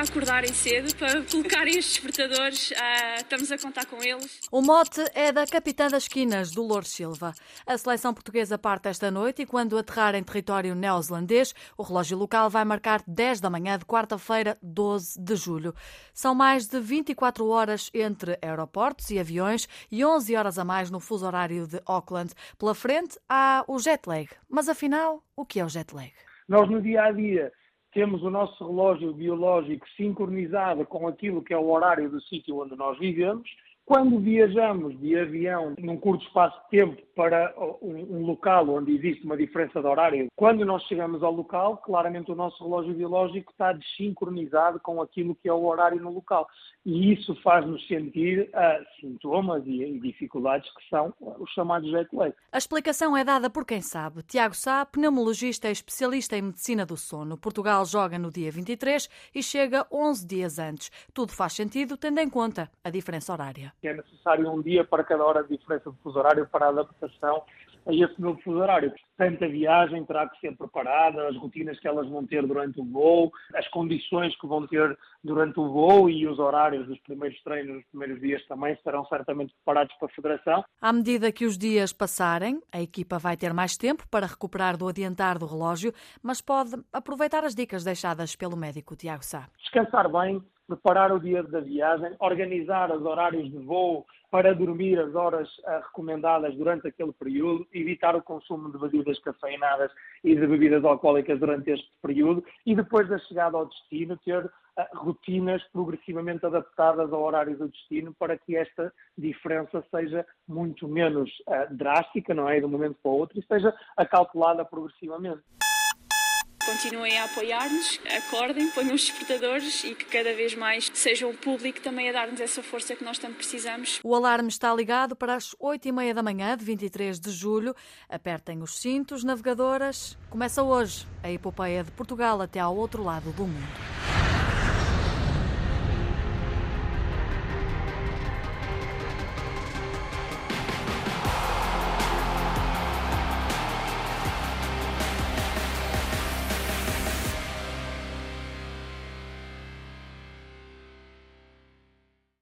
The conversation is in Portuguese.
acordarem cedo, para colocarem os despertadores. Uh, estamos a contar com eles. O mote é da capitã das esquinas, Dolores Silva. A seleção portuguesa parte esta noite e quando aterrar em território neozelandês, o relógio local vai marcar 10 da manhã de quarta-feira, 12 de julho. São mais de 24 horas entre aeroportos e aviões e 11 horas a mais no fuso horário de Auckland. Pela frente há o jet lag. Mas afinal, o que é o jet lag? Nós no dia a dia temos o nosso relógio biológico sincronizado com aquilo que é o horário do sítio onde nós vivemos quando viajamos de avião num curto espaço de tempo para um, um, local onde existe uma diferença de horário, quando nós chegamos ao local, claramente o nosso relógio biológico está desincronizado com aquilo que é o horário no local. E isso faz-nos sentir uh, sintomas e, e, dificuldades que são os chamados jet lag. A explicação é dada por quem sabe. Tiago Sá, pneumologista e especialista em medicina do sono. Portugal joga no dia 23 e chega 11 dias antes. Tudo faz sentido tendo em conta a diferença horária que é necessário um dia para cada hora de diferença de fuso horário para a adaptação a esse novo fuso horário. Portanto, a viagem terá que ser preparada, as rotinas que elas vão ter durante o voo, as condições que vão ter durante o voo e os horários dos primeiros treinos, dos primeiros dias também serão certamente preparados para a Federação. À medida que os dias passarem, a equipa vai ter mais tempo para recuperar do adiantar do relógio, mas pode aproveitar as dicas deixadas pelo médico Tiago Sá. Descansar bem, preparar o dia da viagem, organizar os horários de voo para dormir as horas uh, recomendadas durante aquele período, evitar o consumo de bebidas cafeinadas e de bebidas alcoólicas durante este período e depois da chegada ao destino ter uh, rotinas progressivamente adaptadas ao horário do destino para que esta diferença seja muito menos uh, drástica, não é, de um momento para o outro, e seja acautelada progressivamente continuem a apoiar-nos, acordem, ponham os despertadores e que cada vez mais seja o público também a dar-nos essa força que nós tanto precisamos. O alarme está ligado para as 8 e meia da manhã de 23 de julho. Apertem os cintos, navegadoras. Começa hoje a epopeia de Portugal até ao outro lado do mundo.